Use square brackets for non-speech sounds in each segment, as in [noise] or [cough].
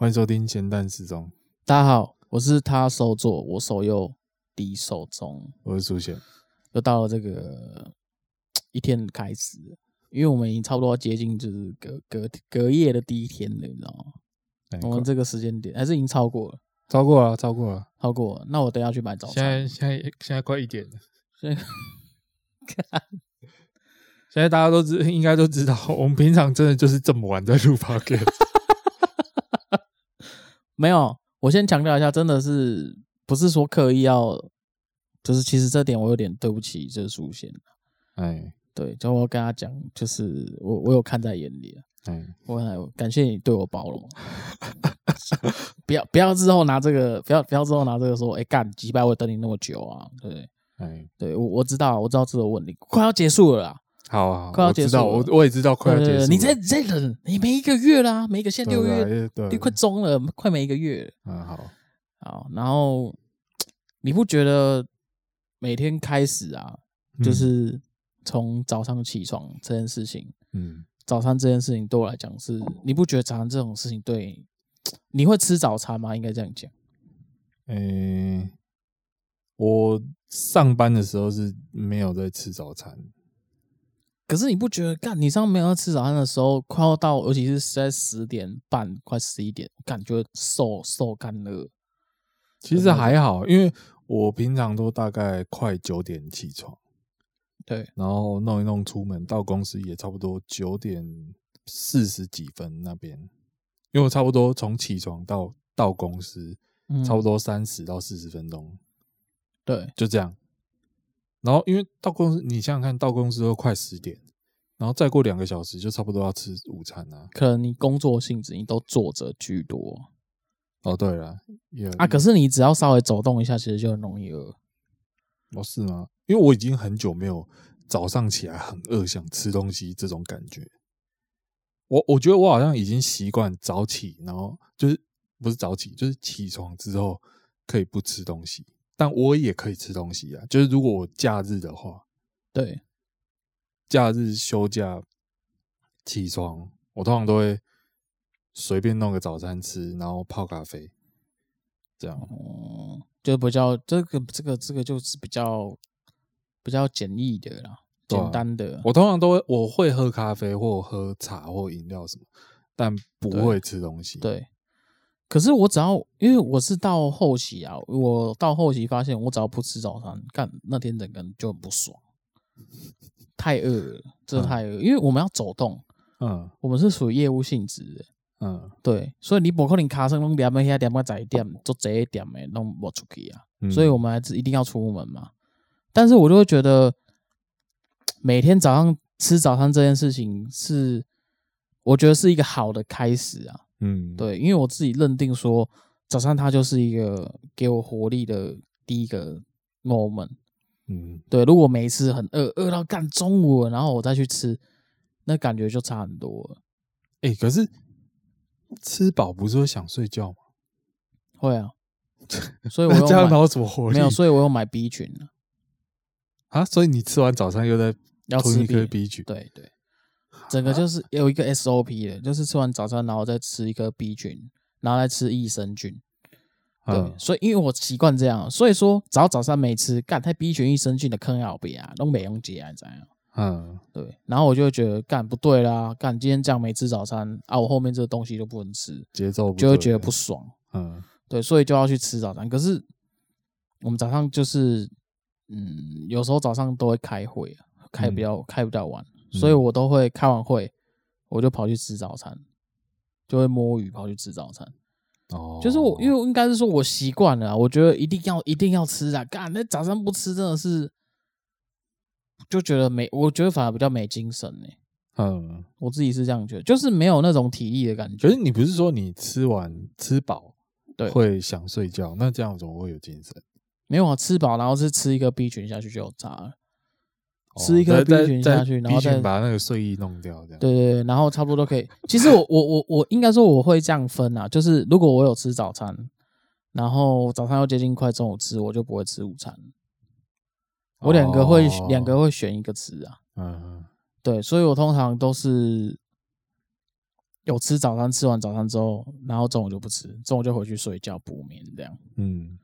欢迎收听咸蛋时钟。大家好，我是他手左，我手右，敌手中。我是苏贤，又到了这个 [tsk] 一天的开始，因为我们已经差不多接近就是隔隔隔夜的第一天了，你知道吗？欸、我们这个时间点还是已经超过了，超过了，超过了，超过了。那我等下去买早餐。现在现在现在快一点了。现在 [laughs] [laughs] 现在大家都知应该都知道，我们平常真的就是这么晚在录 podcast 没有，我先强调一下，真的是不是说刻意要，就是其实这点我有点对不起这个书贤。哎，对，就我跟他讲，就是我我有看在眼里哎，我还感谢你对我包容。[laughs] 不要不要之后拿这个，不要不要之后拿这个说，哎干几百我等你那么久啊，对不对？哎，对我我知道我知道这个问题快要结束了啦。好啊，快要结束了，我我也知道快要结束了。你再再忍，你没一个月啦，没一个现在六月，你快中了，快没一个月。嗯，好，好，然后你不觉得每天开始啊，就是从早上起床这件事情，嗯，早餐这件事情对我来讲是，你不觉得早上这种事情对，你会吃早餐吗？应该这样讲。嗯，我上班的时候是没有在吃早餐。可是你不觉得干？你上没有吃早餐的时候，快要到，尤其是在十点半、快十一点，感觉瘦瘦干了。其实还好，因为我平常都大概快九点起床，对，然后弄一弄出门到公司也差不多九点四十几分那边，因为我差不多从起床到到公司，差不多三十到四十分钟，对，就这样。然后，因为到公司，你想想看到公司都快十点，然后再过两个小时就差不多要吃午餐啊。可能你工作性质，你都坐着居多。哦，对了，也啊，可是你只要稍微走动一下，其实就很容易饿。哦，是吗？因为我已经很久没有早上起来很饿想吃东西这种感觉。我我觉得我好像已经习惯早起，然后就是不是早起，就是起床之后可以不吃东西。但我也可以吃东西啊，就是如果我假日的话，对，假日休假起床，我通常都会随便弄个早餐吃，然后泡咖啡，这样，哦，就比较这个这个这个就是比较比较简易的啦，简单的。我通常都会我会喝咖啡或喝茶或饮料什么，但不会吃东西。对。对可是我只要，因为我是到后期啊，我到后期发现，我只要不吃早餐，干那天整个人就很不爽，太饿了，真的太饿。嗯、因为我们要走动，嗯，我们是属于业务性质的，嗯，对，所以你不可能卡声弄点么些点么在点做这一点没弄不出去啊，嗯、所以我们还是一定要出门嘛。但是我就会觉得，[tsk] 每天早上吃早餐这件事情是，我觉得是一个好的开始啊。嗯，对，因为我自己认定说，早上它就是一个给我活力的第一个 moment。嗯，对，如果每一次很饿，饿到干中午了，然后我再去吃，那感觉就差很多了。哎、欸，可是吃饱不是会想睡觉吗？会啊，[laughs] 所以我这样哪有什么活力？没有，所以我要买 B 群了。啊，所以你吃完早餐又在要吃一颗 B 群？对对。整个就是有一个 SOP 的，就是吃完早餐，然后再吃一颗 B 群，然后再吃益生菌。对，嗯、所以因为我习惯这样，所以说早早餐没吃，干太 B 群益生菌的坑要别啊，都没用解啊，这样。嗯，对。然后我就会觉得干不对啦，干今天这样没吃早餐啊，我后面这个东西都不能吃，节奏就会觉得不爽。嗯，对，所以就要去吃早餐。可是我们早上就是，嗯，有时候早上都会开会，开比较、嗯、开比较晚。所以我都会开完会，我就跑去吃早餐，就会摸鱼跑去吃早餐。哦，就是我，因为应该是说我习惯了，我觉得一定要一定要吃啊！干，那早上不吃真的是，就觉得没，我觉得反而比较没精神呢。嗯，我自己是这样觉得，就是没有那种体力的感觉。可是你不是说你吃完吃饱，对，会想睡觉？那这样怎么会有精神？没有啊，吃饱然后是吃一个 B 群下去就有差了。吃一颗 B 群下去，然后再把那个睡意弄掉，这样。对对对，然后差不多都可以。其实我我我我应该说我会这样分啊，就是如果我有吃早餐，然后早餐又接近快中午吃，我就不会吃午餐。我两个会两个会选一个吃啊。嗯，对，所以我通常都是有吃早餐，吃完早餐之后，然后中午就不吃，中午就回去睡觉补眠这样。嗯，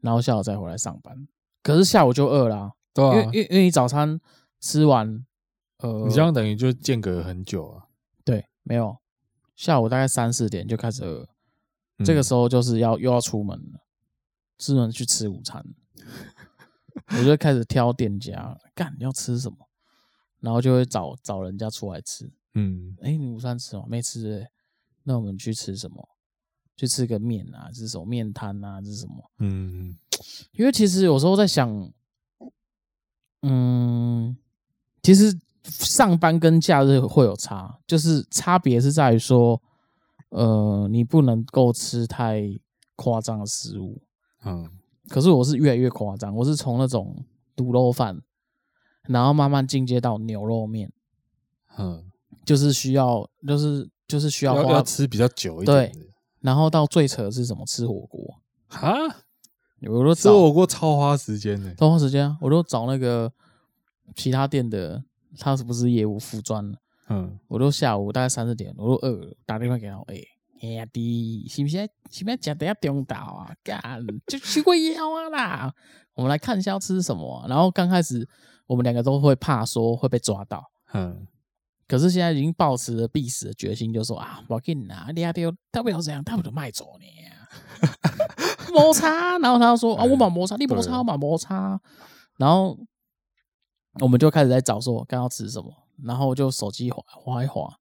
然后下午再回来上班。可是下午就饿啦、啊，因为因为因为你早餐吃完，呃，你这样等于就间隔很久啊。对，没有，下午大概三四点就开始饿，嗯、这个时候就是要又要出门了，出门去吃午餐，我就开始挑店家，干你要吃什么，然后就会找找人家出来吃。嗯，哎，你午餐吃吗？没吃诶，那我们去吃什么？去吃个面啊，这是什么面摊啊？这是什么？嗯，因为其实有时候在想，嗯，其实上班跟假日会有差，就是差别是在于说，呃，你不能够吃太夸张的食物。嗯，可是我是越来越夸张，我是从那种卤肉饭，然后慢慢进阶到牛肉面。嗯。就是需要，就是就是需要要吃比较久一点。对，然后到最扯的是什么？吃火锅哈，我都吃火锅超花时间的，超花时间啊！我都找那个其他店的，他是不是业务副专？嗯，我都下午大概三四点，我都饿了，打电话给他，哎、欸，兄、欸、弟，是不是是不是吃得要中岛啊？干，就去过腰啊啦！我们来看一下要吃什么、啊。然后刚开始我们两个都会怕说会被抓到，嗯。可是现在已经抱持了必死的决心，就说啊，我给你拿，你阿丢他不要这样，他不了卖走你 [laughs] 摩擦，然后他就说啊，我买摩擦，你摩擦，我买摩擦，然后我们就开始在找说刚要吃什么，然后就手机滑滑一滑，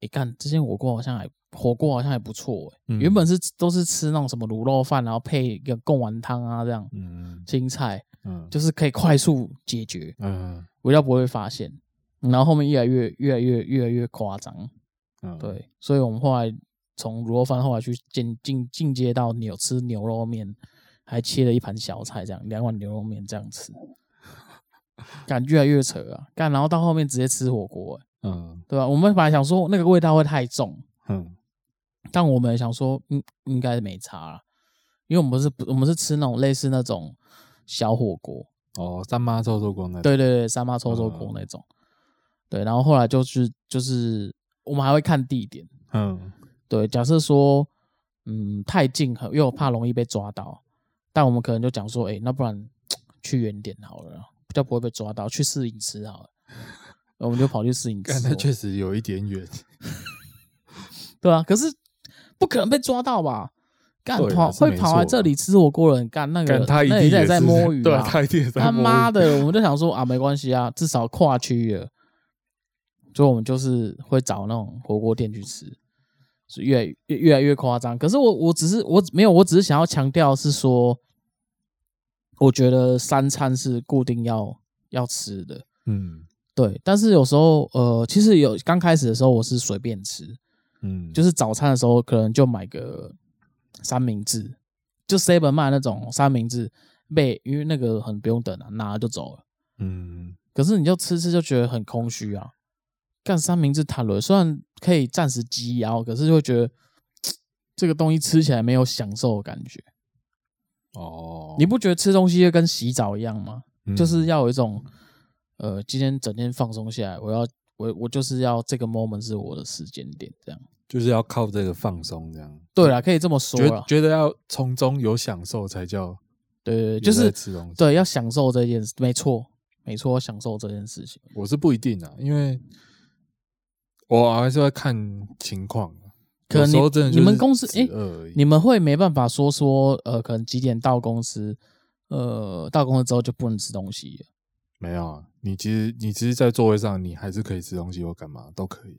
一看这些火锅好像还火锅好像还不错、欸嗯、原本是都是吃那种什么卤肉饭，然后配一个贡丸汤啊这样，嗯，青菜，嗯，就是可以快速解决，嗯，我要不会发现。然后后面越来越越来越越来越夸张，嗯，对，所以我们后来从卤肉饭后来去进进进阶到牛吃牛肉面，还切了一盘小菜，这样两碗牛肉面这样吃，感觉越来越扯啊！干，然后到后面直接吃火锅，嗯，对吧？我们本来想说那个味道会太重，嗯，但我们想说应应该没差了，因为我们是我们是吃那种类似那种小火锅哦，三妈臭臭锅那种，对对对，三妈臭臭锅那种。对，然后后来就是就是我们还会看地点，嗯，对，假设说嗯太近，因为我怕容易被抓到，但我们可能就讲说，哎，那不然去远点好了，比较不会被抓到，去试饮吃好了，我们就跑去试影池，那确实有一点远，对啊，可是不可能被抓到吧？干跑会跑来这里吃火锅的人，干那个他那也在在摸鱼啊，他一定在，他妈的，我们就想说啊，没关系啊，至少跨区了。所以，我们就是会找那种火锅店去吃，是越越越来越夸张。可是我我只是我没有，我只是想要强调是说，我觉得三餐是固定要要吃的，嗯，对。但是有时候，呃，其实有刚开始的时候，我是随便吃，嗯，就是早餐的时候可能就买个三明治，就 seven 卖那种三明治，被因为那个很不用等啊，拿了就走了，嗯。可是你就吃吃就觉得很空虚啊。干三明治塔罗虽然可以暂时挤腰，可是就会觉得 [tsk] 这个东西吃起来没有享受的感觉。哦，你不觉得吃东西就跟洗澡一样吗？嗯、就是要有一种呃，今天整天放松下来，我要我我就是要这个 moment 是我的时间点，这样就是要靠这个放松，这样对啦，可以这么说啦，觉得要从中有享受才叫对对对，就是吃东西，对，要享受这件事，没错没错，享受这件事情，我是不一定啊，因为。我还是会看情况，可能你你们公司哎、欸，你们会没办法说说呃，可能几点到公司，呃，到公司之后就不能吃东西。没有啊，你其实你其实，在座位上你还是可以吃东西或干嘛都可以，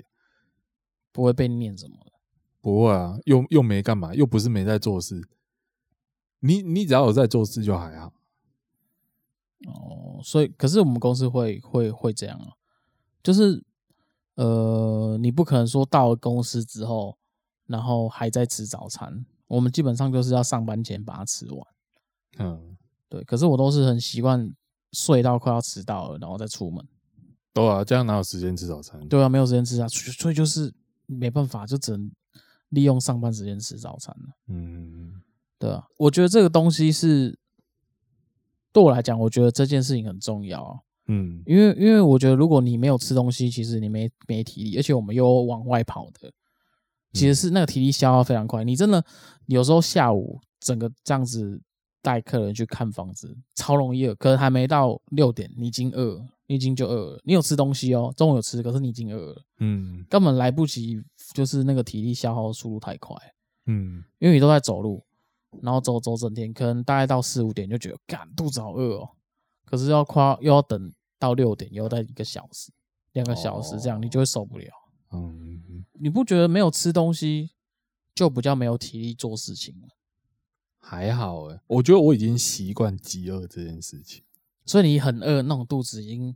不会被念什么的。不会啊，又又没干嘛，又不是没在做事。你你只要有在做事就还好。哦，所以可是我们公司会会会这样啊，就是。呃，你不可能说到了公司之后，然后还在吃早餐。我们基本上就是要上班前把它吃完。嗯，对。可是我都是很习惯睡到快要迟到了，然后再出门。对啊，这样哪有时间吃早餐？对啊，没有时间吃啊，所以就是没办法，就只能利用上班时间吃早餐了。嗯，对啊，我觉得这个东西是对我来讲，我觉得这件事情很重要啊。嗯，因为因为我觉得，如果你没有吃东西，其实你没没体力，而且我们又往外跑的，其实是那个体力消耗非常快。你真的有时候下午整个这样子带客人去看房子，超容易饿，可是还没到六点，你已经饿了，你已经就饿了。你有吃东西哦，中午有吃，可是你已经饿了，嗯，根本来不及，就是那个体力消耗速度太快，嗯，因为你都在走路，然后走走整天，可能大概到四五点就觉得，干，肚子好饿哦，可是要夸又要等到六点，又要待一个小时、两个小时这样，你就会受不了。嗯，你不觉得没有吃东西就比较没有体力做事情吗？还好诶，我觉得我已经习惯饥饿这件事情，所以你很饿，那种肚子已经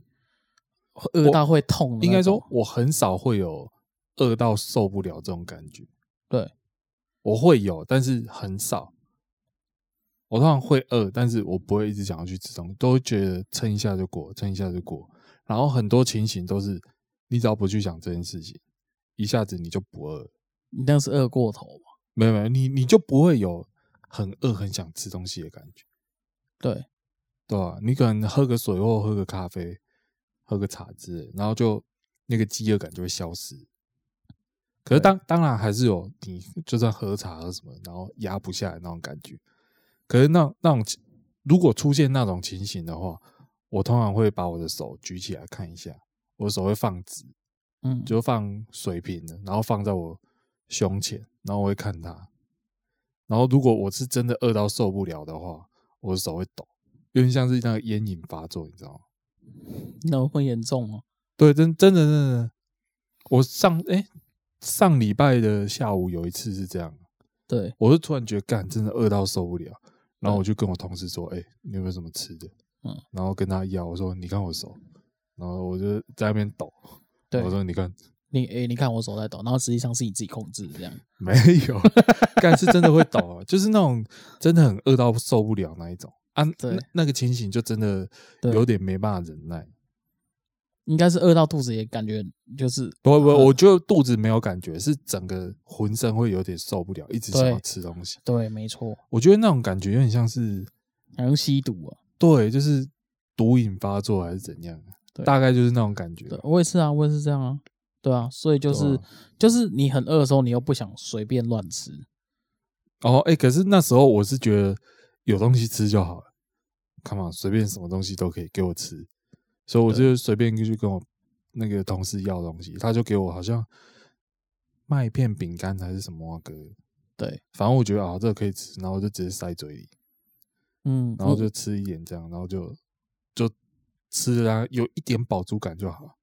饿到会痛。应该说，我很少会有饿到受不了这种感觉。对，我会有，但是很少。我通常会饿，但是我不会一直想要去吃东西，都会觉得撑一下就过，撑一下就过。然后很多情形都是，你只要不去想这件事情，一下子你就不饿。你那是饿过头吗？没有没有，你你就不会有很饿、很想吃东西的感觉。对，对吧？你可能喝个水或喝个咖啡、喝个茶之类，然后就那个饥饿感就会消失。可是当当然还是有，你就算喝茶喝什么，然后压不下来那种感觉。可是那那种如果出现那种情形的话，我通常会把我的手举起来看一下，我的手会放直，嗯，就放水平的，然后放在我胸前，然后我会看它。然后如果我是真的饿到受不了的话，我的手会抖，有点像是那个烟瘾发作，你知道吗？那会严重吗？对，真真的真的，我上哎、欸、上礼拜的下午有一次是这样，对，我就突然觉得干真的饿到受不了。然后我就跟我同事说：“哎、欸，你有没有什么吃的？”嗯，然后跟他要，我说：“你看我手。”然后我就在那边抖。对，我说：“你看，你哎、欸，你看我手在抖。”然后实际上是你自己控制这样。没有，但是真的会抖啊，就是那种真的很饿到受不了那一种啊。对，那，那个情形就真的有点没办法忍耐。应该是饿到肚子也感觉就是不不，我觉得肚子没有感觉，是整个浑身会有点受不了，一直想要吃东西。对，对没错。我觉得那种感觉有点像是好像吸毒啊。对，就是毒瘾发作还是怎样？大概就是那种感觉。我也是啊，我也是这样啊。对啊，所以就是、啊、就是你很饿的时候，你又不想随便乱吃。哦，哎、欸，可是那时候我是觉得有东西吃就好了。Come on，随便什么东西都可以给我吃。所以我就随便去跟我那个同事要东西，他就给我好像麦片饼干还是什么啊。对，反正我觉得啊，这个可以吃，然后我就直接塞嘴里，嗯，然后就吃一点这样，然后就就吃啊，有一点饱足感就好。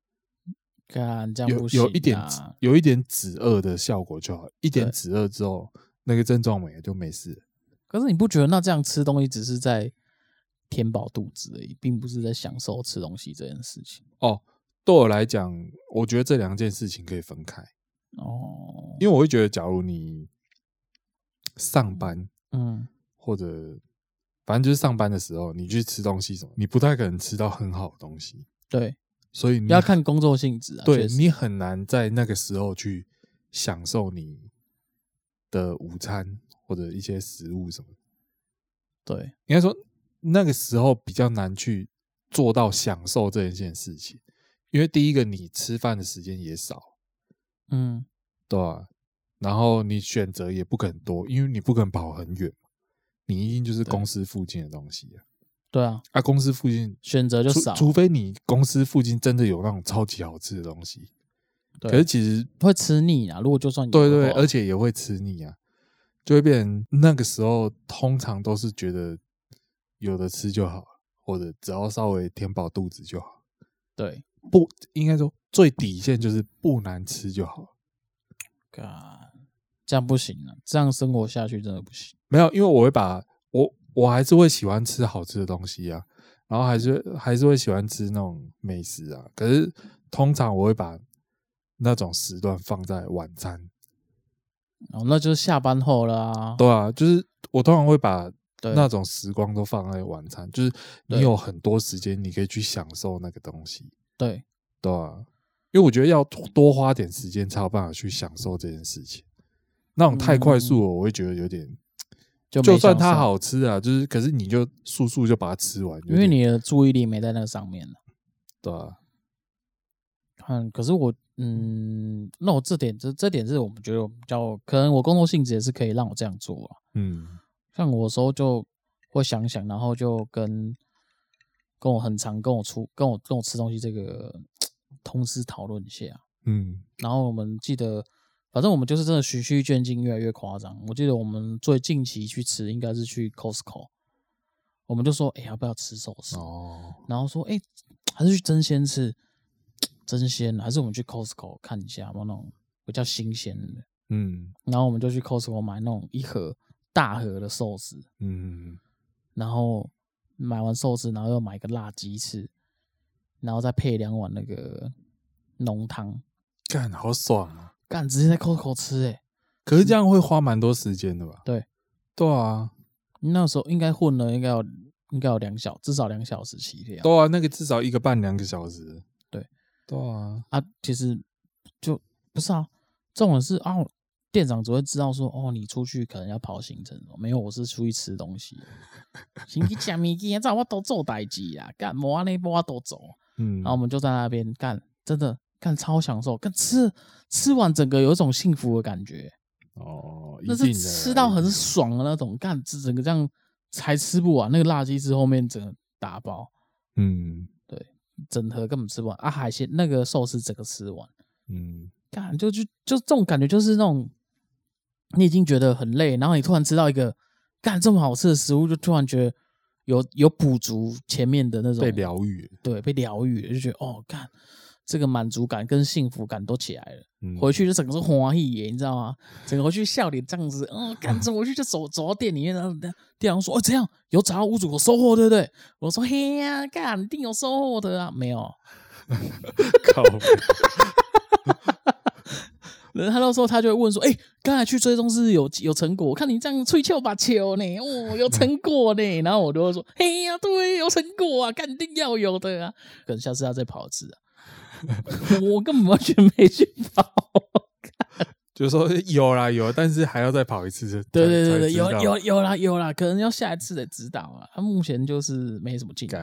干这样不行，有有一点有一点止饿的效果就好，一点止饿之后，那个症状没了就没事。可是你不觉得那这样吃东西只是在？填饱肚子而已，并不是在享受吃东西这件事情。哦，对我来讲，我觉得这两件事情可以分开。哦，因为我会觉得，假如你上班，嗯，或者反正就是上班的时候，你去吃东西什么，你不太可能吃到很好的东西。对，所以你要看工作性质啊。对，你很难在那个时候去享受你的午餐或者一些食物什么。对，应该说。那个时候比较难去做到享受这一件事情，因为第一个你吃饭的时间也少，嗯，对吧？然后你选择也不可能多，因为你不可能跑很远，你一定就是公司附近的东西啊。对啊，啊，公司附近选择就少，除非你公司附近真的有那种超级好吃的东西。对，可是其实会吃腻啊。如果就算对，对对，而且也会吃腻啊，就会变成那个时候通常都是觉得。有的吃就好，或者只要稍微填饱肚子就好。对，不应该说最底线就是不难吃就好。God，这样不行啊，这样生活下去真的不行。没有，因为我会把我我还是会喜欢吃好吃的东西啊，然后还是还是会喜欢吃那种美食啊。可是通常我会把那种时段放在晚餐。哦，那就是下班后啦啊。对啊，就是我通常会把。对那种时光都放在晚餐，就是你有很多时间，你可以去享受那个东西。对，对啊，因为我觉得要多花点时间才有办法去享受这件事情。那种太快速了，我会觉得有点，就就算它好吃啊，就是可是你就速速就把它吃完，因为你的注意力没在那个上面了。对啊，嗯，可是我嗯，那我这点这这点是我们觉得比较可能，我工作性质也是可以让我这样做啊。嗯，像我有时候就会想想，然后就跟跟我很常跟我出跟我跟我吃东西这个同事讨论一下。嗯，然后我们记得，反正我们就是真的循序渐进，越来越夸张。我记得我们最近期去吃，应该是去 Costco，我们就说，哎，要不要吃寿司？哦，然后说，哎，还是去真鲜吃。真鲜，还是我们去 Costco 看一下，有没有那种比较新鲜的？嗯，然后我们就去 Costco 买那种一盒大盒的寿司，嗯，然后买完寿司，然后又买个辣鸡翅，然后再配两碗那个浓汤，干好爽啊！干直接在 Costco 吃，欸，哎，可是这样会花蛮多时间的吧？对，对啊，那时候应该混了，应该有应该有两小，至少两小时起跳。对啊，那个至少一个半两个小时。对啊，啊，其实就不是啊，这种是啊，店长只会知道说，哦，你出去可能要跑行程，没有，我是出去吃东西，先去吃米鸡，这我都做代志啊，干摩阿那波我都走，嗯，然后我们就在那边干，真的干超享受，干吃吃完整个有一种幸福的感觉，哦，那是吃到很爽的那种，干整个这样才吃不完，那个辣鸡翅后面整个打包，嗯。对整盒根本吃不完啊！海鲜那个寿司整个吃完，嗯，干就就就这种感觉，就是那种你已经觉得很累，然后你突然吃到一个干这么好吃的食物，就突然觉得有有补足前面的那种被疗愈，对，被疗愈，就觉得哦，干这个满足感跟幸福感都起来了。嗯、回去就整个是欢喜耶，你知道吗？整个回去笑脸这样子，嗯，干这回去就走走到店里面，然后店长说：“哦，这样有找到屋主有收获，对不对？”我说：“嘿呀，干一定有收获的啊，没有。[laughs] 靠”然后他到时候他就会问说：“哎、欸，刚才去追踪是有有成果？我看你这样吹球把球呢，哦，有成果呢。[laughs] ”然后我就会说：“嘿呀，对，有成果啊，肯定要有的啊，[laughs] 可能下次要再跑一次啊。[laughs] ”我根本完全没去跑，就是说有啦有，但是还要再跑一次。对对对对，有有有啦有啦，可能要下一次的指导啊。他目前就是没什么进度，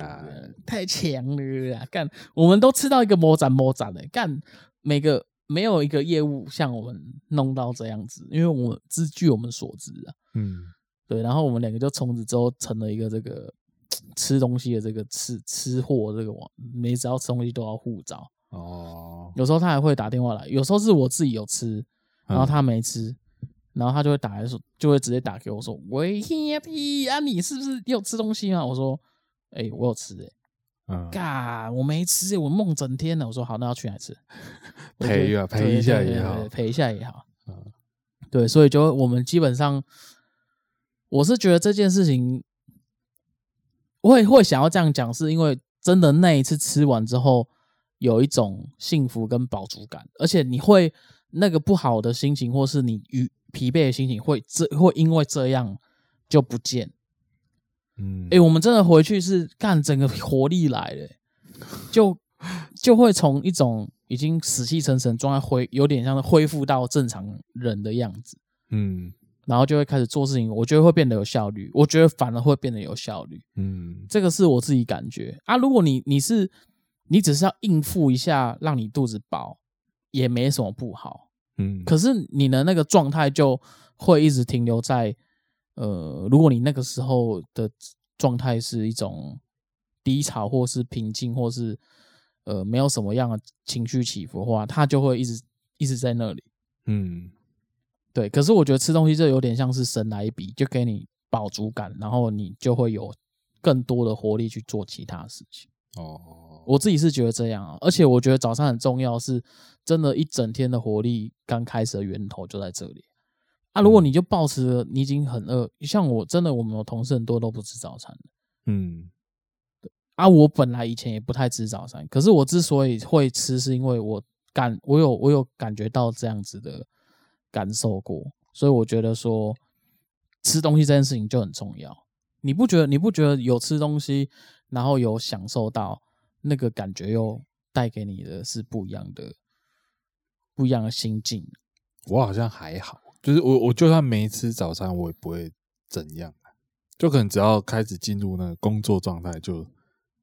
太强了啦！干，我们都吃到一个魔斩魔斩的干，每个没有一个业务像我们弄到这样子，因为我们是据我们所知啊，嗯，对，然后我们两个就从此之后成了一个这个吃东西的这个吃吃货这个网，每只要吃东西都要护照。哦，有时候他还会打电话来，有时候是我自己有吃，然后他没吃，嗯、然后他就会打来说，就会直接打给我说：“喂，Happy 啊，你是不是有吃东西吗？”我说：“哎、欸，我有吃、欸，哎，嗯，嘎，我没吃、欸，我梦整天了。”我说：“好，那要去哪吃？陪啊，陪一下也好，陪一下也好。”嗯，对，所以就我们基本上，我是觉得这件事情，我会会想要这样讲，是因为真的那一次吃完之后。有一种幸福跟饱足感，而且你会那个不好的心情，或是你与疲惫的心情会这会因为这样就不见。嗯，哎、欸，我们真的回去是干整个活力来了，就就会从一种已经死气沉沉状态恢，有点像是恢复到正常人的样子。嗯，然后就会开始做事情，我觉得会变得有效率。我觉得反而会变得有效率。嗯，这个是我自己感觉啊。如果你你是。你只是要应付一下，让你肚子饱，也没什么不好。嗯，可是你的那个状态就会一直停留在，呃，如果你那个时候的状态是一种低潮，或是平静，或是呃没有什么样的情绪起伏的话，它就会一直一直在那里。嗯，对。可是我觉得吃东西这有点像是神来一笔，就给你饱足感，然后你就会有更多的活力去做其他事情。哦。我自己是觉得这样啊，而且我觉得早餐很重要，是真的，一整天的活力刚开始的源头就在这里啊。如果你就暴食了你已经很饿，像我真的，我们有同事很多都不吃早餐的，嗯，啊，我本来以前也不太吃早餐，可是我之所以会吃，是因为我感我有我有感觉到这样子的感受过，所以我觉得说吃东西这件事情就很重要。你不觉得？你不觉得有吃东西，然后有享受到？那个感觉又带给你的是不一样的、不一样的心境。我好像还好，就是我我就算没吃早餐，我也不会怎样，就可能只要开始进入那个工作状态，就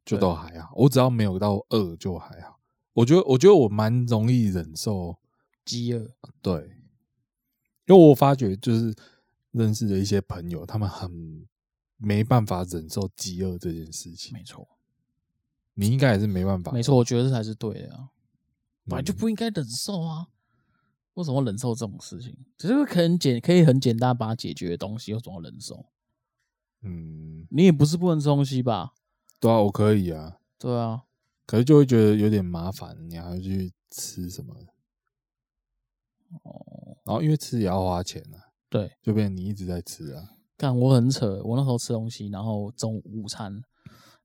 就都还好。我只要没有到饿，就还好。我觉得我觉得我蛮容易忍受饥饿，对，因为我发觉就是认识的一些朋友，他们很没办法忍受饥饿这件事情。没错，你应该也是没办法。没错，我觉得这才是对的啊，本来就不应该忍受啊。为什么忍受这种事情？只是可能简可以很简单把它解决的东西，为什么忍受？嗯，你也不是不能吃东西吧？对啊，我可以啊。对啊，可是就会觉得有点麻烦，你还要去吃什么？哦，然后因为吃也要花钱啊。对，就变成你一直在吃啊。干，我很扯，我那时候吃东西，然后中午午餐，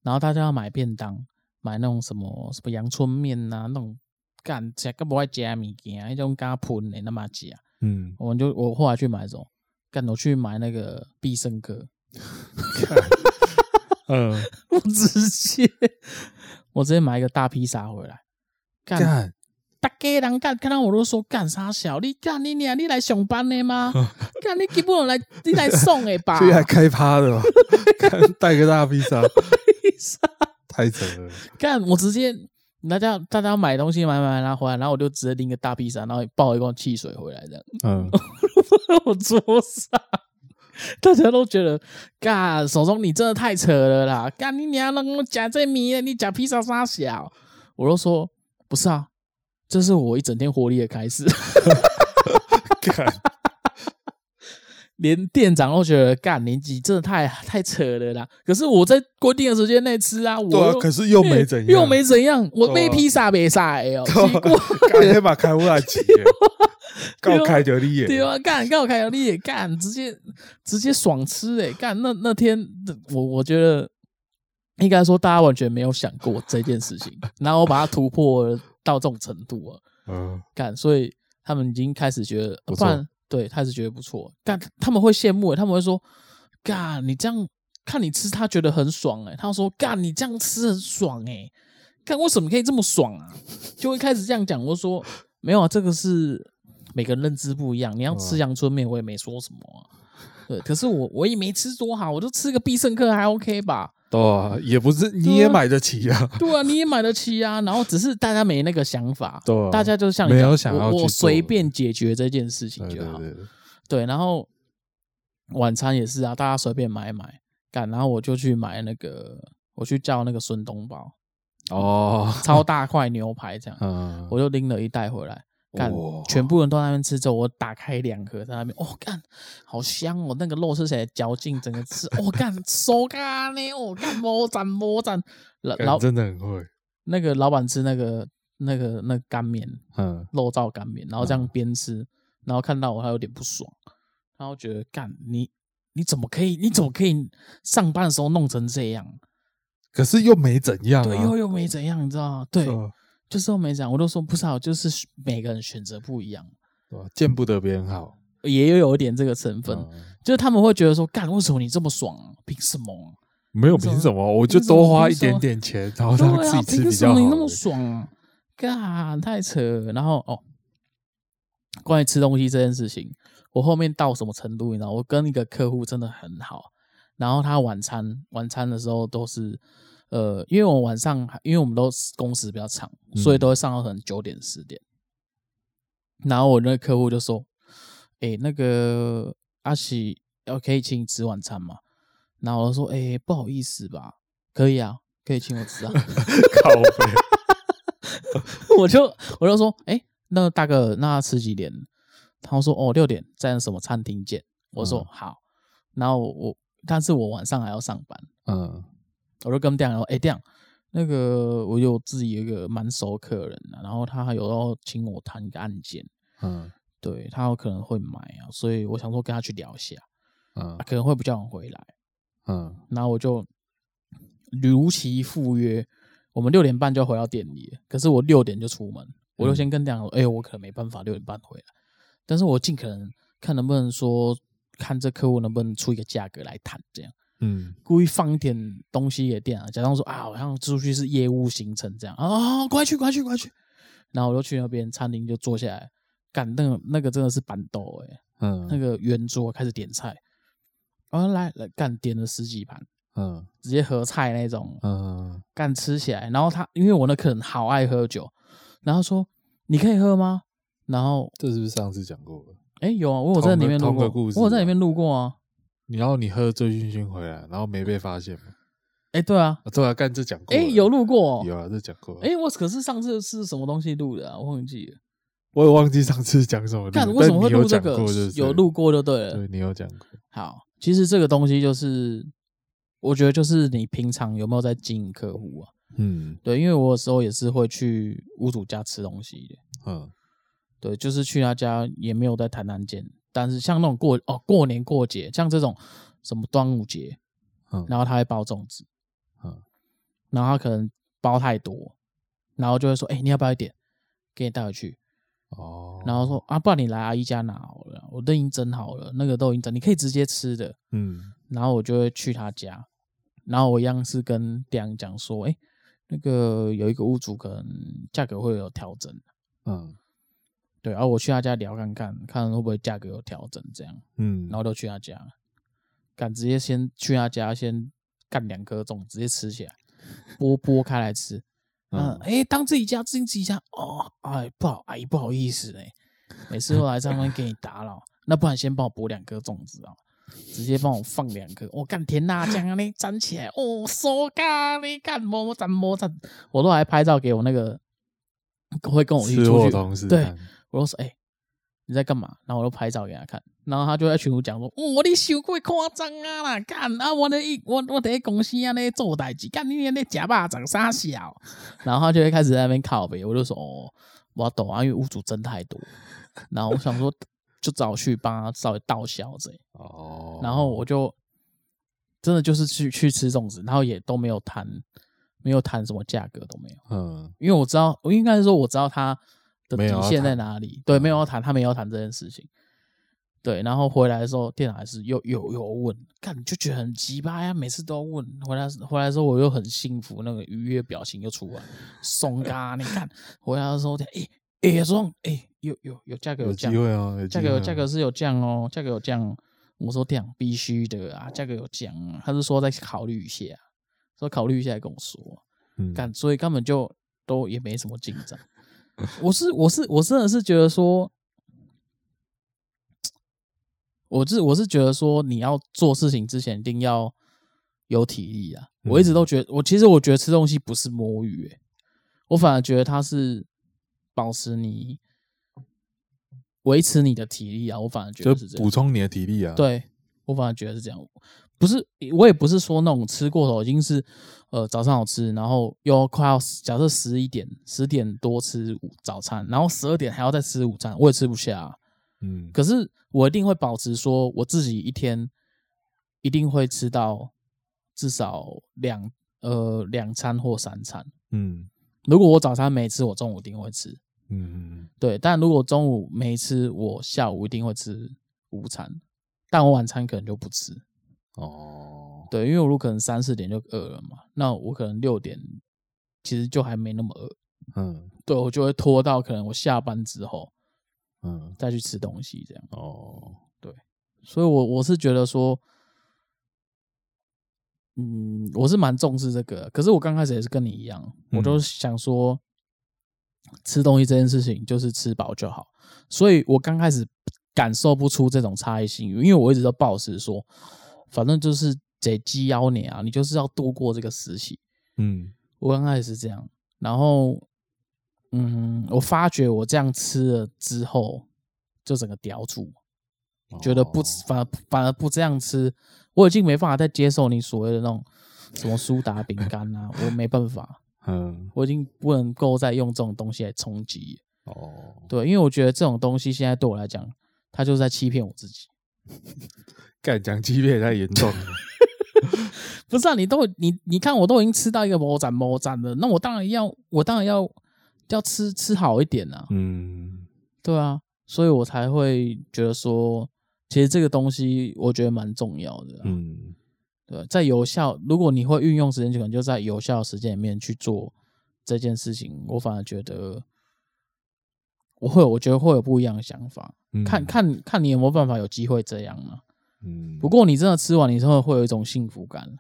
然后大家要买便当，买那种什么什么阳春面呐、啊，那种。干吃个不爱加物件，那种加喷的那么加。嗯，我们就我后来去买什么？干我去买那个必胜客。[laughs] 嗯，[laughs] 我直接我直接买一个大披萨回来。干，大家人干看到我都说干啥小？你干你娘你来上班的吗？干你基本来你来送的吧？[laughs] 去来开趴的吧？带个大披萨，披萨太扯了。干我直接。大家大家买东西买买拿回来，然后我就直接拎个大披萨，然后抱一罐汽水回来，这样。嗯，我桌上，大家都觉得，干，手中你真的太扯了啦！干你娘，能我讲这米，你讲披萨啥小？我都说不是啊，这是我一整天活力的开始。[laughs] [laughs] 干。连店长都觉得干年纪真的太太扯了啦！可是我在规定的时间内吃啊，我、啊、可是又没怎样，又没怎样，我被披萨没啥哦，[laughs] 奇怪，赶紧把开过来吃，告开掉你也，对啊，干告开掉你也干，直接直接爽吃哎，干那那天我我觉得应该说大家完全没有想过这件事情，然后我把它突破到这种程度啊，嗯，干，所以他们已经开始觉得不然。对，他是觉得不错，但他们会羡慕，他们会说：“干，你这样看你吃，他觉得很爽。”哎，他说：“干，你这样吃很爽。”哎，干，为什么可以这么爽啊？就会开始这样讲。我说：“没有啊，这个是每个人认知不一样。你要吃阳春面，我也没说什么啊。对，可是我我也没吃多好，我就吃个必胜客还 OK 吧。”对啊，也不是你也买得起啊。[laughs] 对啊，你也买得起啊。然后只是大家没那个想法，对，大家就像你没有想要我随便解决这件事情就好。对，然后晚餐也是啊，大家随便买买干，然后我就去买那个，我去叫那个孙东宝哦，超大块牛排这样，[laughs] 嗯，我就拎了一袋回来。干，全部人都在那边吃之后，我打开两盒在那边，哦干，好香哦！那个肉吃起来嚼劲，整个吃，哦干，手干呢，哦干，魔斩魔斩，老老真的很会。那个老板吃那个那个那个干面，嗯，肉燥干面，然后这样边吃，嗯、然后看到我还有点不爽，然后觉得干你你怎么可以你怎么可以上班的时候弄成这样？可是又没怎样、啊，对，又又没怎样，你知道吗？对。就是都没讲，我都说不是好，就是每个人选择不一样，对吧？见不得别人好，也有有一点这个成分，嗯、就是他们会觉得说，干为什么你这么爽、啊？凭什么、啊？没有凭什么，我就多花一点点钱，然后让自己吃比较好。凭什么你那么爽啊？干太扯了。然后哦，关于吃东西这件事情，我后面到什么程度？你知道，我跟一个客户真的很好，然后他晚餐晚餐的时候都是。呃，因为我晚上，因为我们都工时比较长，所以都会上到可能九点十点。嗯、然后我那个客户就说：“哎、欸，那个阿喜要可以请你吃晚餐吗？”然后我就说：“哎、欸，不好意思吧，可以啊，可以请我吃啊。[laughs] 靠北”我就我就说：“哎、欸，那个大哥，那吃几点？”他说：“哦，六点在什么餐厅见。”我说：“嗯、好。”然后我，但是我晚上还要上班。嗯。我就跟店长说：“哎、欸，店长，那个我有自己有一个蛮熟客人，然后他还有要请我谈一个案件，嗯，对他有可能会买啊，所以我想说跟他去聊一下，嗯，可能会比较晚回来，嗯，然后我就如期赴约，我们六点半就要回到店里，可是我六点就出门，我就先跟店长说：哎、我可能没办法六点半回来，但是我尽可能看能不能说，看这客户能不能出一个价格来谈，这样。”嗯，故意放一点东西给店啊，假装说啊，好像出去是业务行程这样。啊，快去快去快去，然后我就去那边餐厅就坐下来，干那个那个真的是板豆哎、欸、嗯，那个圆桌开始点菜，啊来来干点了十几盘，嗯，直接合菜那种，嗯，干吃起来，然后他因为我那客人好爱喝酒，然后说你可以喝吗？然后这是不是上次讲过了？哎，有啊，我有在里面录过，我有在里面录过啊。然后你喝醉醺醺回来，然后没被发现吗？哎，对啊，对啊，干这讲过，哎，有录过，有啊，这讲过。哎，我可是上次是什么东西录的啊？我忘记了，我也忘记上次讲什么。干为什么会录这个？有录过就对了。对，你有讲过。好，其实这个东西就是，我觉得就是你平常有没有在经营客户啊？嗯，对，因为我有时候也是会去屋主家吃东西的。嗯，对，就是去他家也没有在谈案件，但是像那种过哦过年过节，像这种什么端午节，嗯，然后他会包粽子。嗯然后他可能包太多，然后就会说：“哎、欸，你要不要一点？给你带回去。”哦，然后说：“啊，不然你来阿姨家拿好了，我都已经蒸好了，那个都已经蒸，你可以直接吃的。”嗯，然后我就会去他家，然后我一样是跟店长讲说：“哎、欸，那个有一个屋主可能价格会有调整。”嗯，对，然后我去他家聊看看，看会不会价格有调整这样。嗯，然后就去他家，敢直接先去他家先干两颗粽，直接吃起来。剥剥开来吃，[laughs] 嗯，哎、欸，当自己家，自己自己家，哦，哎，不好，阿姨不好意思嘞，每次都来这边给你打扰，那不然先帮我剥两颗粽子啊，直接帮我放两颗，我、哦、干甜辣酱啊，你粘起来，哦，手干你干摸粘摸粘，我都还拍照给我那个会跟我一起出去同事，对，我就说，哎、欸。你在干嘛？然后我就拍照给他看，然后他就在群组讲说：“哦，你太过夸张啊啦！干啊，我的一我我在公司啊那做代志，干你那假巴掌啥小？”然后他就会开始在那边靠北，我就说：“哦，我懂啊，因为屋主真太多。”然后我想说，就找去帮他稍微倒销这哦。然后我就真的就是去去吃粽子，然后也都没有谈，没有谈什么价格都没有。嗯，因为我知道，我应该是说我知道他。的底线在哪里？对，没有要谈，他没有要谈这件事情。对，然后回来的时候，店长还是又又又问，看就觉得很鸡巴呀，每次都要问。回来回来的时候，我又很幸福，那个愉悦表情又出来。松嘎，你看，回来的时候，哎哎，说哎，有有有价格有降，价格有价格是有降哦，价格有降。我说店长必须的啊，价格有降啊。他是说再考虑一下，说考虑一下再跟我说。嗯，干，所以根本就都也没什么进展。我是我是我真的是觉得说，我是我是觉得说，你要做事情之前一定要有体力啊！我一直都觉得，我其实我觉得吃东西不是摸鱼，欸，我反而觉得它是保持你维持你的体力啊！我反而觉得是这样，补充你的体力啊！对，我反而觉得是这样。不是，我也不是说那种吃过头，已经是，呃，早上好吃，然后又快要假设十一点、十点多吃午早餐，然后十二点还要再吃午餐，我也吃不下。嗯，可是我一定会保持说，我自己一天一定会吃到至少两呃两餐或三餐。嗯，如果我早餐没吃，我中午一定会吃。嗯，对，但如果中午没吃，我下午一定会吃午餐，但我晚餐可能就不吃。哦，对，因为我如果可能三四点就饿了嘛，那我可能六点其实就还没那么饿，嗯，对，我就会拖到可能我下班之后，嗯，再去吃东西这样。哦，对，所以我我是觉得说，嗯，我是蛮重视这个，可是我刚开始也是跟你一样，我都想说，吃东西这件事情就是吃饱就好，所以我刚开始感受不出这种差异性，因为我一直都保持说。反正就是得鸡妖你啊，你就是要度过这个时期。嗯，我刚开始是这样，然后，嗯，我发觉我这样吃了之后，就整个叼住，觉得不反而反而不这样吃，我已经没办法再接受你所谓的那种什么苏打饼干啊，我没办法，[laughs] 嗯，我已经不能够再用这种东西来冲击。哦，对，因为我觉得这种东西现在对我来讲，它就是在欺骗我自己。干讲欺骗太严重了，[laughs] 不是啊？你都你你看，我都已经吃到一个魔斩魔斩了，那我当然要，我当然要要吃吃好一点啊。嗯，对啊，所以我才会觉得说，其实这个东西我觉得蛮重要的。嗯，对，在有效，如果你会运用时间，就可能就在有效的时间里面去做这件事情。我反而觉得我会，我觉得会有不一样的想法。嗯、看看看你有没有办法有机会这样呢？嗯，不过你真的吃完，你真的会有一种幸福感。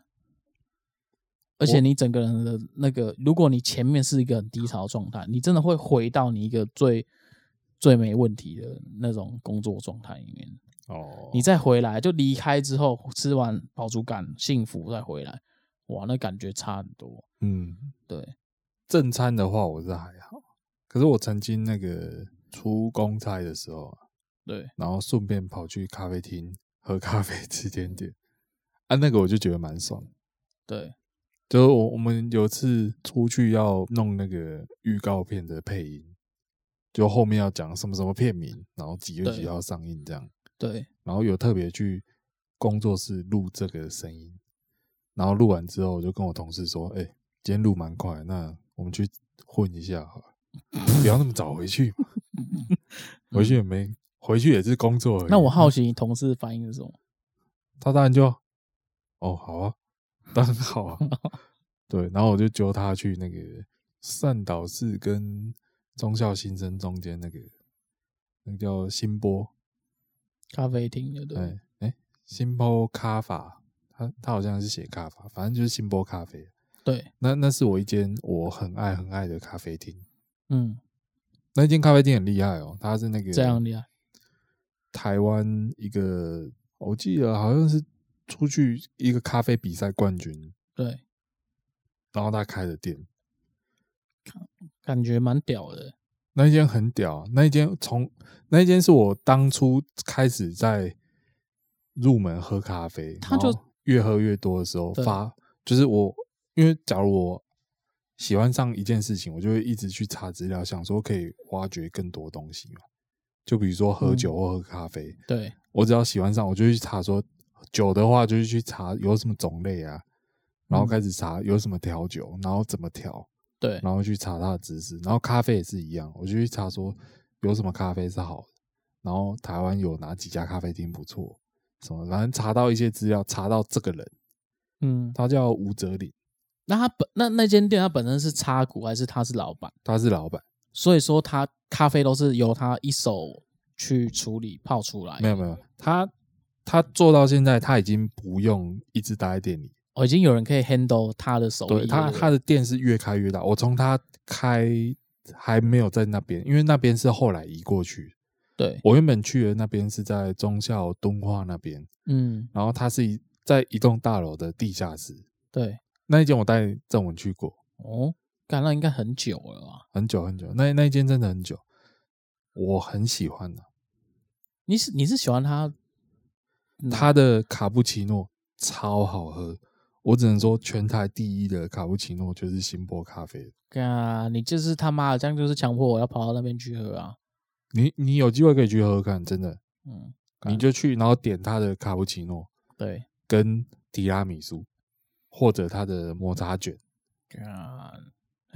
而且你整个人的那个，如果你前面是一个很低潮的状态，你真的会回到你一个最最没问题的那种工作状态里面。哦，你再回来就离开之后，吃完饱足感、幸福再回来，哇，那感觉差很多。嗯，对，正餐的话我是还好，可是我曾经那个出公差的时候，对，然后顺便跑去咖啡厅喝咖啡、[laughs] 吃甜点，啊，那个我就觉得蛮爽。对，就我我们有次出去要弄那个预告片的配音，就后面要讲什么什么片名，然后几月几号上映这样。对，然后有特别去工作室录这个声音，然后录完之后，我就跟我同事说：“哎、欸，今天录蛮快，那我们去混一下好了，[laughs] 不要那么早回去，回去也没回去也是工作而已。”那我好奇你同事反应是什么？他当然就哦，好啊，当然好啊，[laughs] 对，然后我就揪他去那个善导寺跟忠孝新生中间那个那个叫新波。咖啡厅的对，哎哎，新波咖法，他他好像是写咖法，反正就是新波咖啡。对，那那是我一间我很爱很爱的咖啡厅。嗯，那间咖啡厅很厉害哦，它是那个这样厉害。台湾一个，我记得好像是出去一个咖啡比赛冠军。对，然后他开的店，感觉蛮屌的。那一间很屌，那一间从那一间是我当初开始在入门喝咖啡，他就越喝越多的时候发，就是我因为假如我喜欢上一件事情，我就会一直去查资料，想说可以挖掘更多东西嘛。就比如说喝酒或喝咖啡，嗯、对。我只要喜欢上，我就去查说酒的话，就是去查有什么种类啊，然后开始查有什么调酒，然后怎么调。对，然后去查它的知识，然后咖啡也是一样，我就去查说有什么咖啡是好的，然后台湾有哪几家咖啡厅不错，什么反正查到一些资料，查到这个人，嗯，他叫吴哲林，那他本那那间店他本身是插股还是他是老板？他是老板，所以说他咖啡都是由他一手去处理泡出来。没有没有，他他做到现在他已经不用一直待在店里。哦，已经有人可以 handle 他的手艺。对，他他的店是越开越大。我从他开还没有在那边，因为那边是后来移过去。对，我原本去的那边是在中校敦化那边。嗯，然后他是一在一栋大楼的地下室。对，那一间我带郑文去过。哦，干，那应该很久了吧？很久很久，那那一间真的很久，我很喜欢的。你是你是喜欢他？他的卡布奇诺超好喝。我只能说，全台第一的卡布奇诺就是新波咖啡。啊，你就是他妈的，这样就是强迫我要跑到那边去喝啊！你你有机会可以去喝喝看，真的。嗯，你就去，然后点他的卡布奇诺，对，跟提拉米苏，或者他的抹茶卷。啊，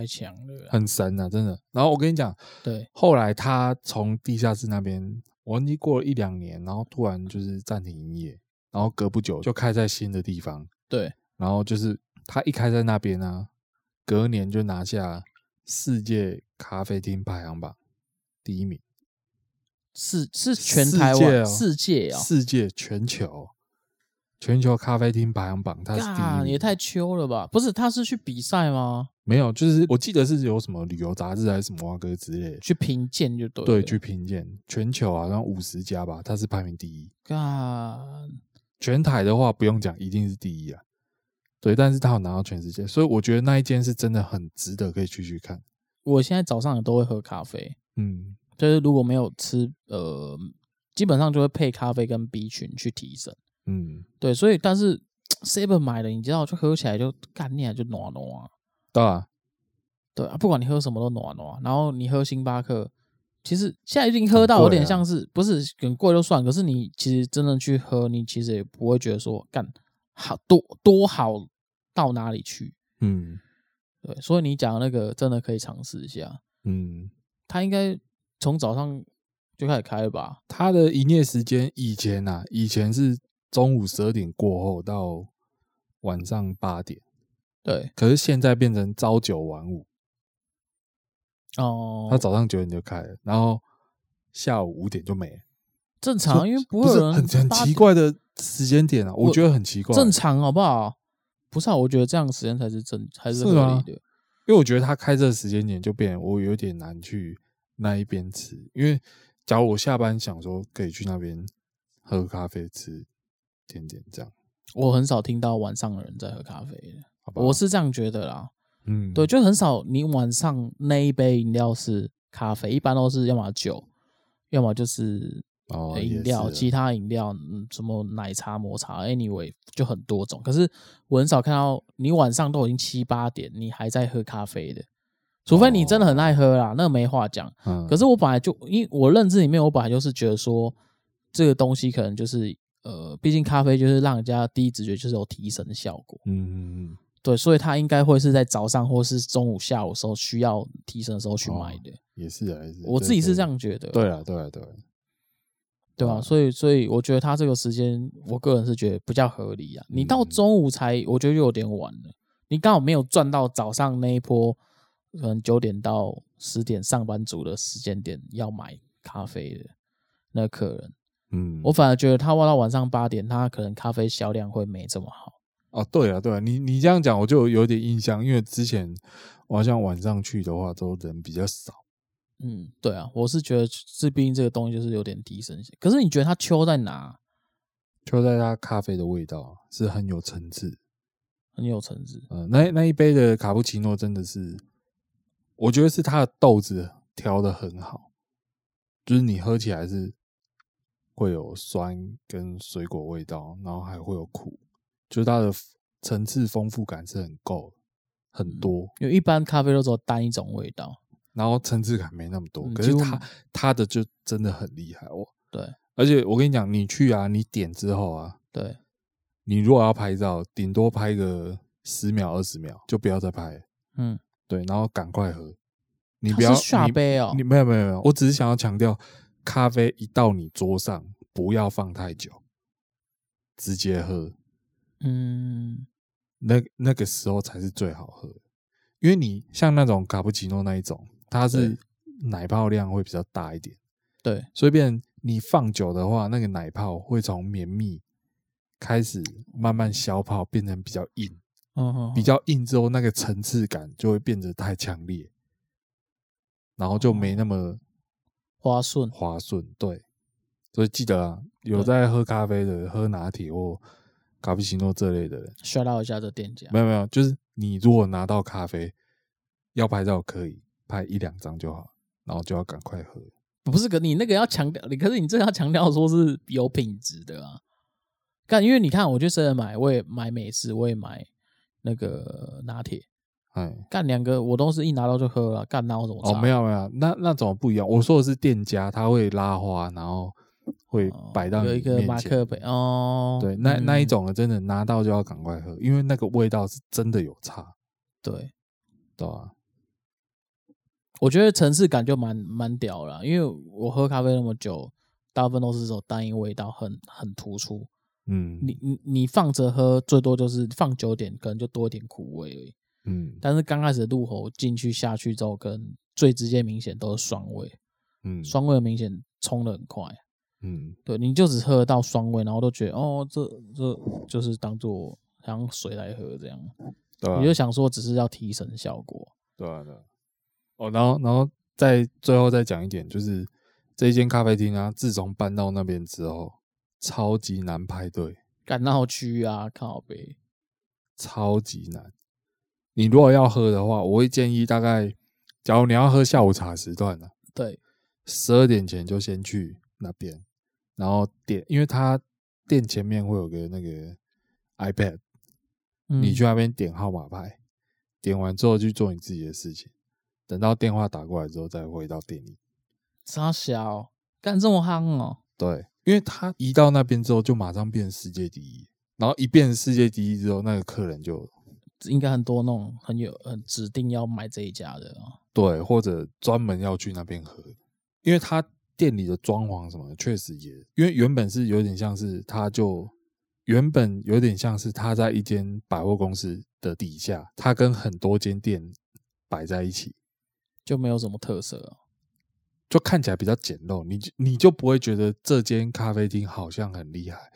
太强了，很神啊，真的。然后我跟你讲，对，后来他从地下室那边，我忘记过了一两年，然后突然就是暂停营业，然后隔不久就开在新的地方。对。然后就是他一开在那边啊，隔年就拿下世界咖啡厅排行榜第一名，是是全台湾世界啊，世界全球全球咖啡厅排行榜，他是第一，也太秋了吧？不是，他是去比赛吗？没有，就是我记得是有什么旅游杂志还是什么哇哥之类的去评鉴就对，对，去评鉴全球好像五十家吧，他是排名第一。干，全台的话不用讲，一定是第一啊。对，但是他有拿到全世界，所以我觉得那一间是真的很值得可以去去看。我现在早上也都会喝咖啡，嗯，就是如果没有吃，呃，基本上就会配咖啡跟 B 群去提神。嗯，对，所以但是 Seven 买的，你知道，就喝起来就干念就暖暖啊。对啊，对啊，不管你喝什么都暖暖。然后你喝星巴克，其实现在已经喝到有点像是，啊、不是很贵就算，可是你其实真的去喝，你其实也不会觉得说干。好多多好到哪里去？嗯，对，所以你讲那个真的可以尝试一下。嗯，他应该从早上就开始开了吧？他的营业时间以前啊，以前是中午十二点过后到晚上八点。对，可是现在变成朝九晚五。哦，他早上九点就开了，然后下午五点就没了。正常，因为不会有人很很奇怪的时间点啊，我觉得很奇怪。正常好不好？不是啊，我觉得这样的时间才是正，才是合理的。因为我觉得他开这个时间点就变，我有点难去那一边吃。因为假如我下班想说可以去那边喝咖啡吃甜点这样，我很少听到晚上的人在喝咖啡。好吧，我是这样觉得啦。嗯，对，就很少。你晚上那一杯饮料是咖啡，一般都是要么酒，要么就是哦饮料，其他饮料，嗯，什么奶茶、抹茶，anyway 就很多种。可是我很少看到你晚上都已经七八点，你还在喝咖啡的，除非你真的很爱喝啦，那没话讲。嗯，可是我本来就，因为我认知里面，我本来就是觉得说，这个东西可能就是，呃，毕竟咖啡就是让人家第一直觉就是有提神的效果。嗯嗯嗯。对，所以他应该会是在早上或是中午、下午的时候需要提神的时候去买的。哦、也是啊，也是。我自己是这样觉得。对啊，对啊，对啊。对吧？所以，所以我觉得他这个时间，我个人是觉得比较合理啊。你到中午才，我觉得就有点晚了。你刚好没有赚到早上那一波，可能九点到十点上班族的时间点要买咖啡的那客人。嗯。我反而觉得他挖到晚上八点，他可能咖啡销量会没这么好。哦，对啊，对啊，你你这样讲我就有点印象，因为之前我好像晚上去的话，都人比较少。嗯，对啊，我是觉得这毕竟这个东西就是有点低声线。可是你觉得它秋在哪？秋在它咖啡的味道是很有层次，很有层次。嗯、呃，那那一杯的卡布奇诺真的是，我觉得是它的豆子调的很好，就是你喝起来是会有酸跟水果味道，然后还会有苦。就是它的层次丰富感是很够，很多。因为一般咖啡都只有单一种味道，然后层次感没那么多。嗯、可是它它的就真的很厉害哦。对，而且我跟你讲，你去啊，你点之后啊，对，你如果要拍照，顶多拍个十秒二十秒，就不要再拍。嗯，对，然后赶快喝。你不要下杯哦。你没有没有没有，我只是想要强调，咖啡一到你桌上，不要放太久，直接喝。嗯，那那个时候才是最好喝，因为你像那种卡布奇诺那一种，它是奶泡量会比较大一点，对，所以变你放久的话，那个奶泡会从绵密开始慢慢消泡，变成比较硬，嗯，比较硬之后，那个层次感就会变得太强烈，然后就没那么滑顺，滑顺，对，所以记得啊，有在喝咖啡的，喝拿铁或。卡布奇诺这类的人，shout out 一下这店家。没有没有，就是你如果拿到咖啡要拍照，可以拍一两张就好，然后就要赶快喝。不是，可你那个要强调，你可是你这要强调说是有品质的啊。干，因为你看，我去 seven 买，我也买美式，我也买那个拿铁。哎，干两个我都是一拿到就喝了，干那我怎么？哦，没有没有，那那种不一样。我说的是店家，他会拉花，然后。会摆到有一个马克杯哦，对，那那一种的真的拿到就要赶快喝，因为那个味道是真的有差，对，对啊？我觉得层次感就蛮蛮屌了，因为我喝咖啡那么久，大部分都是这种单一味道很很突出，嗯，你你你放着喝，最多就是放久点，可能就多一点苦味而已，嗯，但是刚开始入口进去下去之后，跟最直接明显都是酸味，嗯，酸味明显冲的很快。嗯，对，你就只喝得到酸味，然后都觉得哦，这这就是当做像水来喝这样，对啊，你就想说只是要提神效果，对啊，对啊。哦，然后然后再最后再讲一点，就是这一间咖啡厅啊，自从搬到那边之后，超级难排队，赶闹区啊，靠北，超级难。你如果要喝的话，我会建议大概，假如你要喝下午茶时段呢，对，十二点前就先去那边。然后点，因为他店前面会有个那个 iPad，嗯，你去那边点号码牌，点完之后去做你自己的事情，等到电话打过来之后再回到店里。傻小，干这么憨哦？对，因为他一到那边之后就马上变世界第一，然后一变世界第一之后，那个客人就应该很多那种很有呃指定要买这一家的哦。对，或者专门要去那边喝，因为他。店里的装潢什么的，确实也，因为原本是有点像是，他就原本有点像是他在一间百货公司的底下，他跟很多间店摆在一起，就没有什么特色哦，就看起来比较简陋，你就你就不会觉得这间咖啡厅好像很厉害，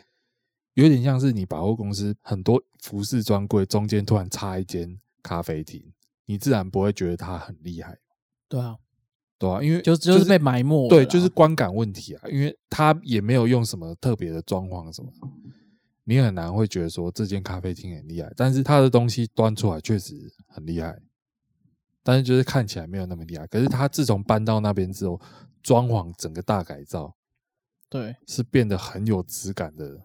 有点像是你百货公司很多服饰专柜中间突然插一间咖啡厅，你自然不会觉得它很厉害。对啊，对啊，因为就就是被埋没。对，就是观感问题啊，因为它也没有用什么特别的装潢什么，你很难会觉得说这间咖啡厅很厉害。但是它的东西端出来确实很厉害，但是就是看起来没有那么厉害。可是它自从搬到那边之后，装潢整个大改造，对，是变得很有质感的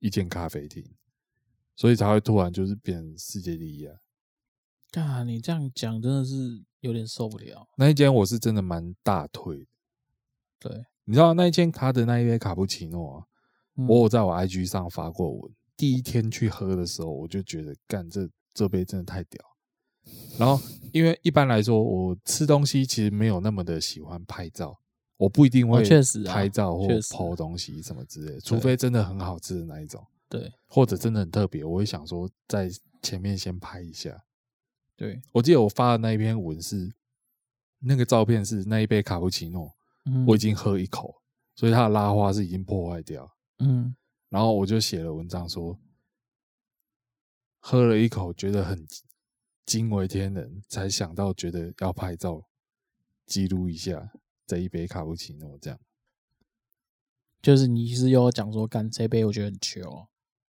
一间咖啡厅，所以才会突然就是变成世界第一啊！啊，你这样讲真的是有点受不了。那一间我是真的蛮大推，对，你知道那一间卡的那一杯卡布奇诺啊，嗯、我有在我 IG 上发过文。第一天去喝的时候，我就觉得干这这杯真的太屌。然后因为一般来说，我吃东西其实没有那么的喜欢拍照。我不一定会拍照或 po 东西什么之类，除非真的很好吃的那一种，对，或者真的很特别，我会想说在前面先拍一下。对，我记得我发的那一篇文是那个照片是那一杯卡布奇诺，我已经喝一口，所以它的拉花是已经破坏掉，嗯，然后我就写了文章说，喝了一口觉得很惊为天人，才想到觉得要拍照记录一下。这一杯卡布奇诺，这样，就是你是又讲说，干这杯我觉得很糗，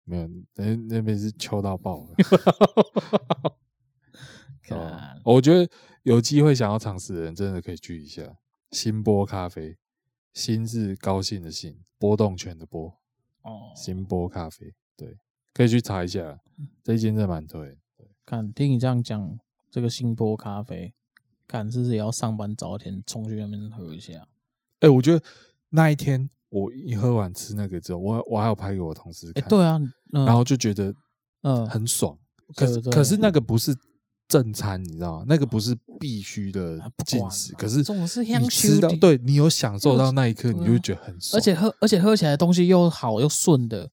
没有，那那边是秋到爆了。[laughs] 哦，我觉得有机会想要尝试的人，真的可以去一下新波咖啡。新是高兴的兴，波动拳的波。哦，新波咖啡，对，可以去查一下，这一间真的蛮推。对，看听你这样讲，这个新波咖啡。看是不是也要上班早点冲去那边喝一下？哎、欸，我觉得那一天我一喝完吃那个之后，我我还有拍给我同事看。欸、对啊，嗯、然后就觉得嗯很爽。嗯、可可是那个不是正餐，你知道吗？那个不是必须的进食。可是总是你吃到，对你有享受到那一刻，你就会觉得很爽。而且喝而且喝起来东西又好又顺的，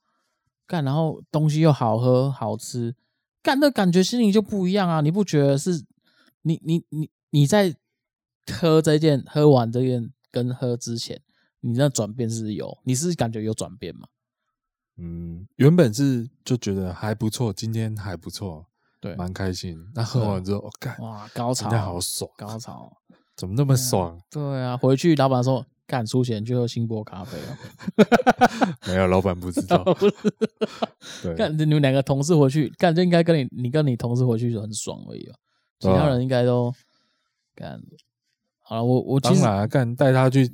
干然后东西又好喝好吃，干的感觉心里就不一样啊！你不觉得是？你你你。你在喝这件、喝完这件跟喝之前，你那转变是有？你是感觉有转变吗？嗯，原本是就觉得还不错，今天还不错，对，蛮开心。那喝完之后，我干哇，高潮，今天好爽，高潮，怎么那么爽？对啊，回去老板说干出钱去喝星波咖啡了。[laughs] 没有，老板不知道。对，[laughs] 干你们两个同事回去，干就应该跟你，你跟你同事回去就很爽而已啊。其他人应该都。干，好了，我我当然干带他去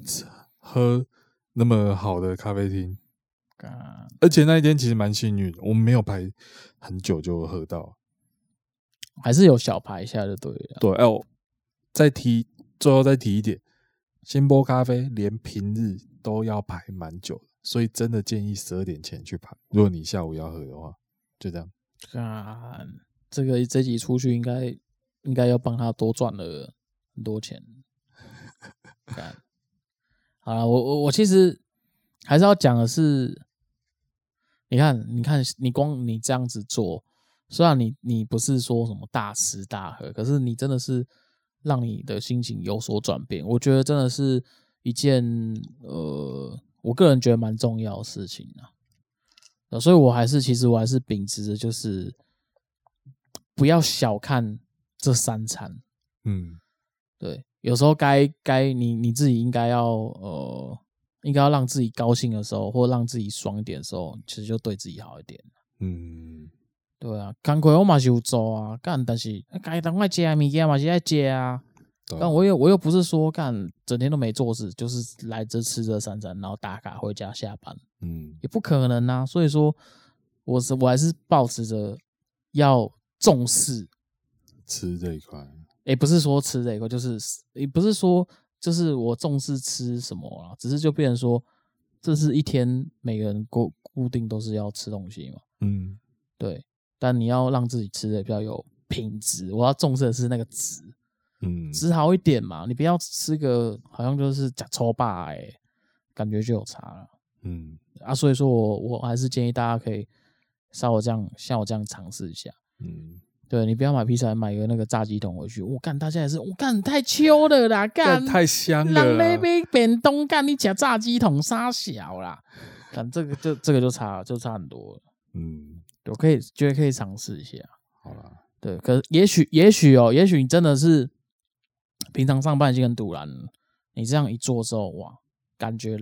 喝那么好的咖啡厅，干，而且那一天其实蛮幸运，我们没有排很久就喝到，还是有小排一下就对了。对，哎，我再提，最后再提一点，新波咖啡连平日都要排蛮久，所以真的建议十二点前去排。如果你下午要喝的话，就这样。干，这个这集出去应该应该要帮他多赚了。很多钱，好了，我我我其实还是要讲的是，你看，你看，你光你这样子做，虽然你你不是说什么大吃大喝，可是你真的是让你的心情有所转变。我觉得真的是一件呃，我个人觉得蛮重要的事情啊。所以我还是其实我还是秉持着，就是不要小看这三餐，嗯。对，有时候该该你你自己应该要呃，应该要让自己高兴的时候，或让自己爽一点的时候，其实就对自己好一点。嗯，对啊，工课我嘛是有做啊，干，但是该当快接物件嘛是爱接啊。但我又我又不是说干整天都没做事，就是来这吃这三餐，然后打卡回家下班。嗯，也不可能啊。所以说，我是我还是保持着要重视吃这一块。也不是说吃这个，就是也不是说就是我重视吃什么啊，只是就变成说，这是一天每个人固固定都是要吃东西嘛，嗯，对，但你要让自己吃的比较有品质，我要重视的是那个质，嗯，质好一点嘛，你不要吃个好像就是假抽霸哎，感觉就有差了，嗯，啊，所以说我我还是建议大家可以稍微这样像我这样尝试一下，嗯。对，你不要买披萨，买一个那个炸鸡桶回去。我干，大家也是，我干太秋了啦，干太香了。让那边变东干，你吃炸鸡桶杀小啦。但这个就这个就差就差很多了。嗯，我可以觉得可以尝试一下。好了，对，可是也许也许哦，也许你真的是平常上班已经很堵然了，你这样一做之后，哇，感觉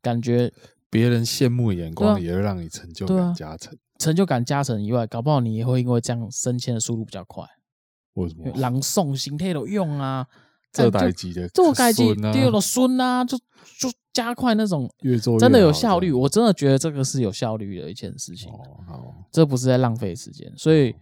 感觉别人羡慕眼光也会让你成就感加成，成就感加成以外，搞不好你也会因为这样升迁的速度比较快。为什么？朗诵形态都用啊，这代机的这代机第二个孙啊，就就加快那种越做越真的有效率。我真的觉得这个是有效率的一件事情。哦，好，这不是在浪费时间，所以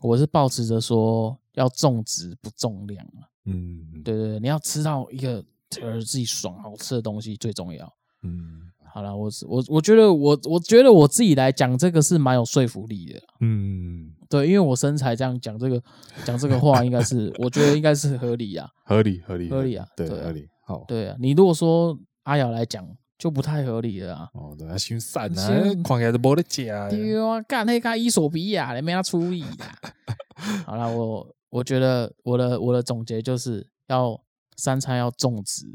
我是保持着说要重质不重量啊。嗯，对对对，你要吃到一个呃自己爽好吃的东西最重要。嗯。好了，我我我觉得我我觉得我自己来讲这个是蛮有说服力的。嗯，对，因为我身材这样讲这个讲这个话，应该是我觉得应该是合理啊，[laughs] 合理合理合理啊，对合理。好，对啊，你如果说阿瑶来讲就不太合理了啊。哦，对啊，心散啊，看起来都没得吃。[laughs] 对啊，干那个伊索比亚，你没他处理啊。[laughs] 好了，我我觉得我的我的总结就是要三餐要重质。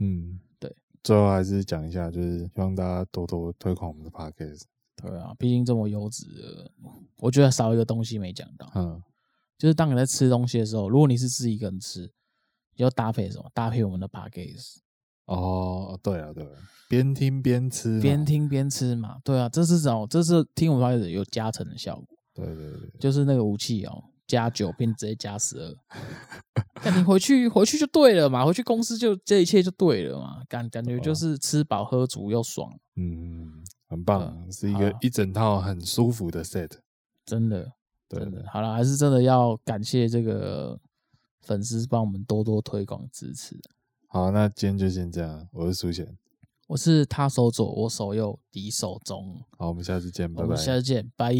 嗯。最后还是讲一下，就是希望大家多多推广我们的 podcast。对啊，毕竟这么优质的，我觉得少一个东西没讲到。嗯，就是当你在吃东西的时候，如果你是自己一个人吃，你要搭配什么？搭配我们的 podcast。哦，对啊，对啊，边听边吃，边听边吃嘛。对啊，这是种，这是听我们 podcast 有加成的效果。对对对，就是那个武器哦。加九变直接加十二，[laughs] 那你回去回去就对了嘛，回去公司就这一切就对了嘛，感感觉就是吃饱喝足又爽，嗯，很棒，是一个一整套很舒服的 set，真的，真的，好了，还是真的要感谢这个粉丝帮我们多多推广支持。好，那今天就先这样，我是苏贤，我是他手左我手右敌手中，好，我们下次见，拜拜，我们下次见，拜。